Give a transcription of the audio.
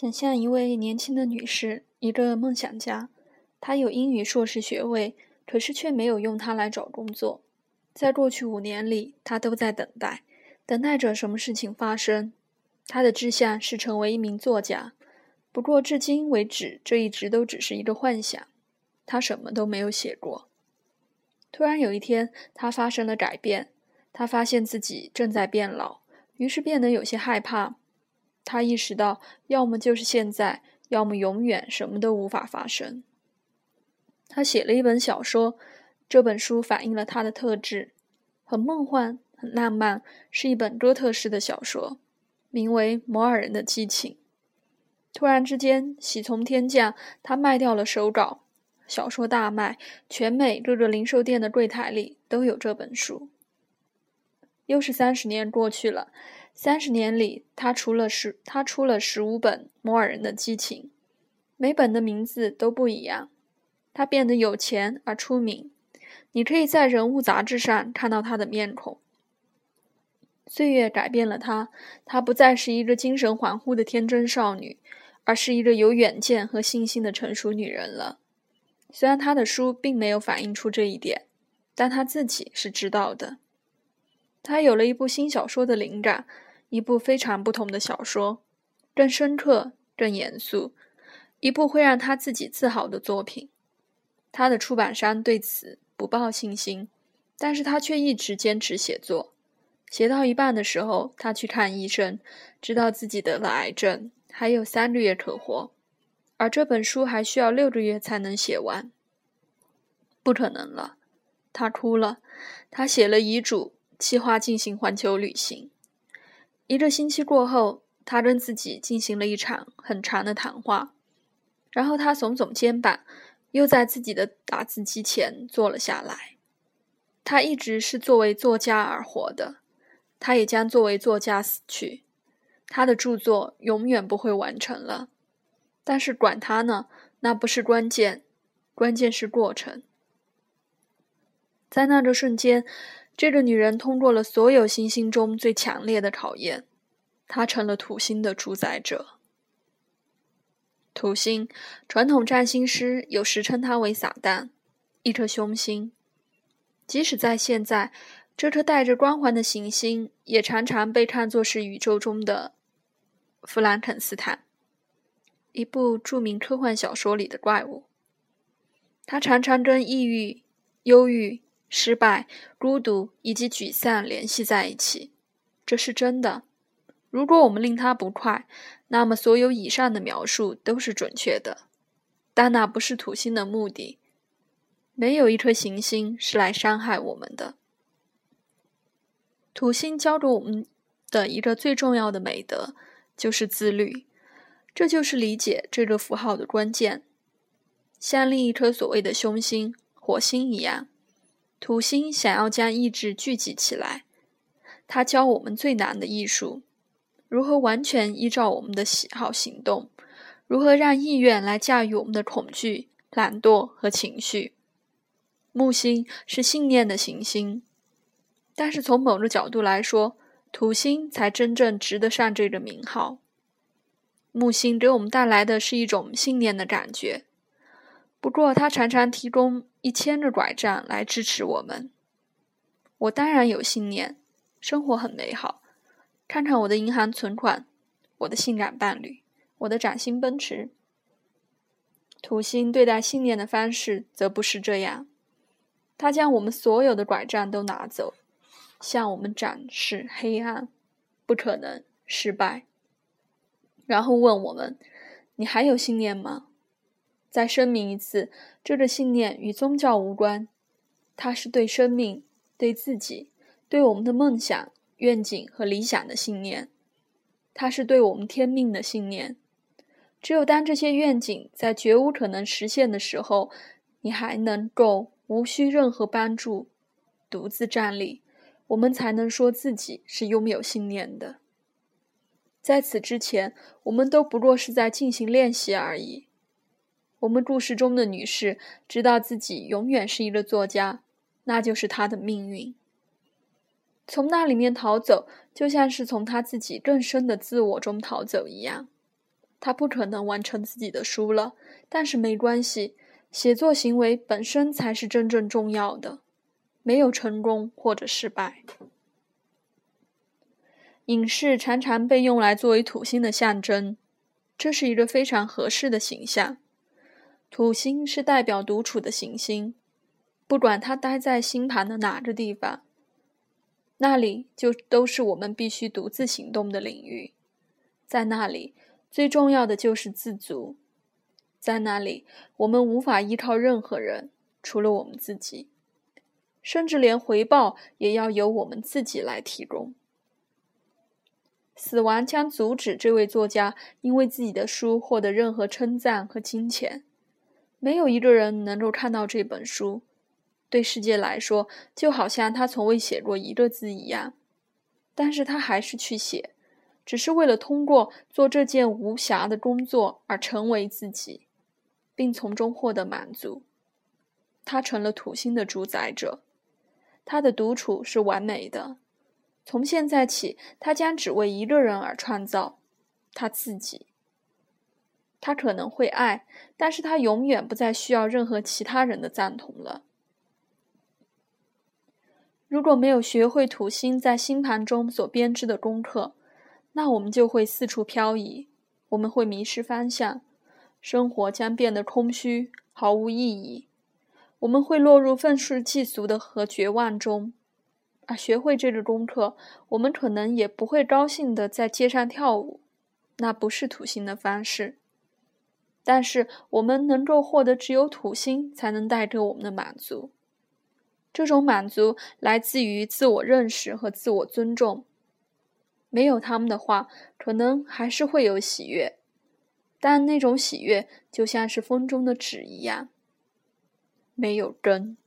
想象一位年轻的女士，一个梦想家，她有英语硕士学位，可是却没有用它来找工作。在过去五年里，她都在等待，等待着什么事情发生。她的志向是成为一名作家，不过至今为止，这一直都只是一个幻想。她什么都没有写过。突然有一天，她发生了改变，她发现自己正在变老，于是变得有些害怕。他意识到，要么就是现在，要么永远什么都无法发生。他写了一本小说，这本书反映了他的特质，很梦幻，很浪漫，是一本哥特式的小说，名为《摩尔人的激情》。突然之间，喜从天降，他卖掉了手稿，小说大卖，全美各个零售店的柜台里都有这本书。又是三十年过去了。三十年里，他除了十，他出了十五本《摩尔人的激情》，每本的名字都不一样。他变得有钱而出名，你可以在《人物》杂志上看到他的面孔。岁月改变了他，他不再是一个精神恍惚的天真少女，而是一个有远见和信心的成熟女人了。虽然他的书并没有反映出这一点，但他自己是知道的。他有了一部新小说的灵感。一部非常不同的小说，更深刻、更严肃，一部会让他自己自豪的作品。他的出版商对此不抱信心，但是他却一直坚持写作。写到一半的时候，他去看医生，知道自己得了癌症，还有三个月可活，而这本书还需要六个月才能写完。不可能了，他哭了。他写了遗嘱，计划进行环球旅行。一个星期过后，他跟自己进行了一场很长的谈话，然后他耸耸肩膀，又在自己的打字机前坐了下来。他一直是作为作家而活的，他也将作为作家死去。他的著作永远不会完成了，但是管他呢，那不是关键，关键是过程。在那个瞬间。这个女人通过了所有行星中最强烈的考验，她成了土星的主宰者。土星，传统占星师有时称它为撒旦，一颗凶星。即使在现在，这颗带着光环的行星也常常被看作是宇宙中的弗兰肯斯坦，一部著名科幻小说里的怪物。它常常跟抑郁、忧郁。失败、孤独以及沮丧联系在一起，这是真的。如果我们令他不快，那么所有以上的描述都是准确的。但那不是土星的目的。没有一颗行星是来伤害我们的。土星教给我们的一个最重要的美德就是自律，这就是理解这个符号的关键。像另一颗所谓的凶星——火星一样。土星想要将意志聚集起来，它教我们最难的艺术：如何完全依照我们的喜好行动，如何让意愿来驾驭我们的恐惧、懒惰和情绪。木星是信念的行星，但是从某个角度来说，土星才真正值得上这个名号。木星给我们带来的是一种信念的感觉。不过，他常常提供一千个拐杖来支持我们。我当然有信念，生活很美好。看看我的银行存款，我的性感伴侣，我的崭新奔驰。土星对待信念的方式则不是这样，他将我们所有的拐杖都拿走，向我们展示黑暗、不可能、失败，然后问我们：“你还有信念吗？”再声明一次，这个信念与宗教无关，它是对生命、对自己、对我们的梦想、愿景和理想的信念，它是对我们天命的信念。只有当这些愿景在绝无可能实现的时候，你还能够无需任何帮助独自站立，我们才能说自己是拥有信念的。在此之前，我们都不过是在进行练习而已。我们故事中的女士知道自己永远是一个作家，那就是她的命运。从那里面逃走，就像是从她自己更深的自我中逃走一样。她不可能完成自己的书了，但是没关系，写作行为本身才是真正重要的，没有成功或者失败。隐士常常被用来作为土星的象征，这是一个非常合适的形象。土星是代表独处的行星，不管它待在星盘的哪个地方，那里就都是我们必须独自行动的领域。在那里，最重要的就是自足。在那里，我们无法依靠任何人，除了我们自己，甚至连回报也要由我们自己来提供。死亡将阻止这位作家因为自己的书获得任何称赞和金钱。没有一个人能够看到这本书，对世界来说，就好像他从未写过一个字一样。但是他还是去写，只是为了通过做这件无暇的工作而成为自己，并从中获得满足。他成了土星的主宰者，他的独处是完美的。从现在起，他将只为一个人而创造，他自己。他可能会爱，但是他永远不再需要任何其他人的赞同了。如果没有学会土星在星盘中所编织的功课，那我们就会四处漂移，我们会迷失方向，生活将变得空虚，毫无意义。我们会落入愤世嫉俗的和绝望中。而学会这个功课，我们可能也不会高兴的在街上跳舞，那不是土星的方式。但是我们能够获得只有土星才能带给我们的满足，这种满足来自于自我认识和自我尊重。没有他们的话，可能还是会有喜悦，但那种喜悦就像是风中的纸一样，没有根。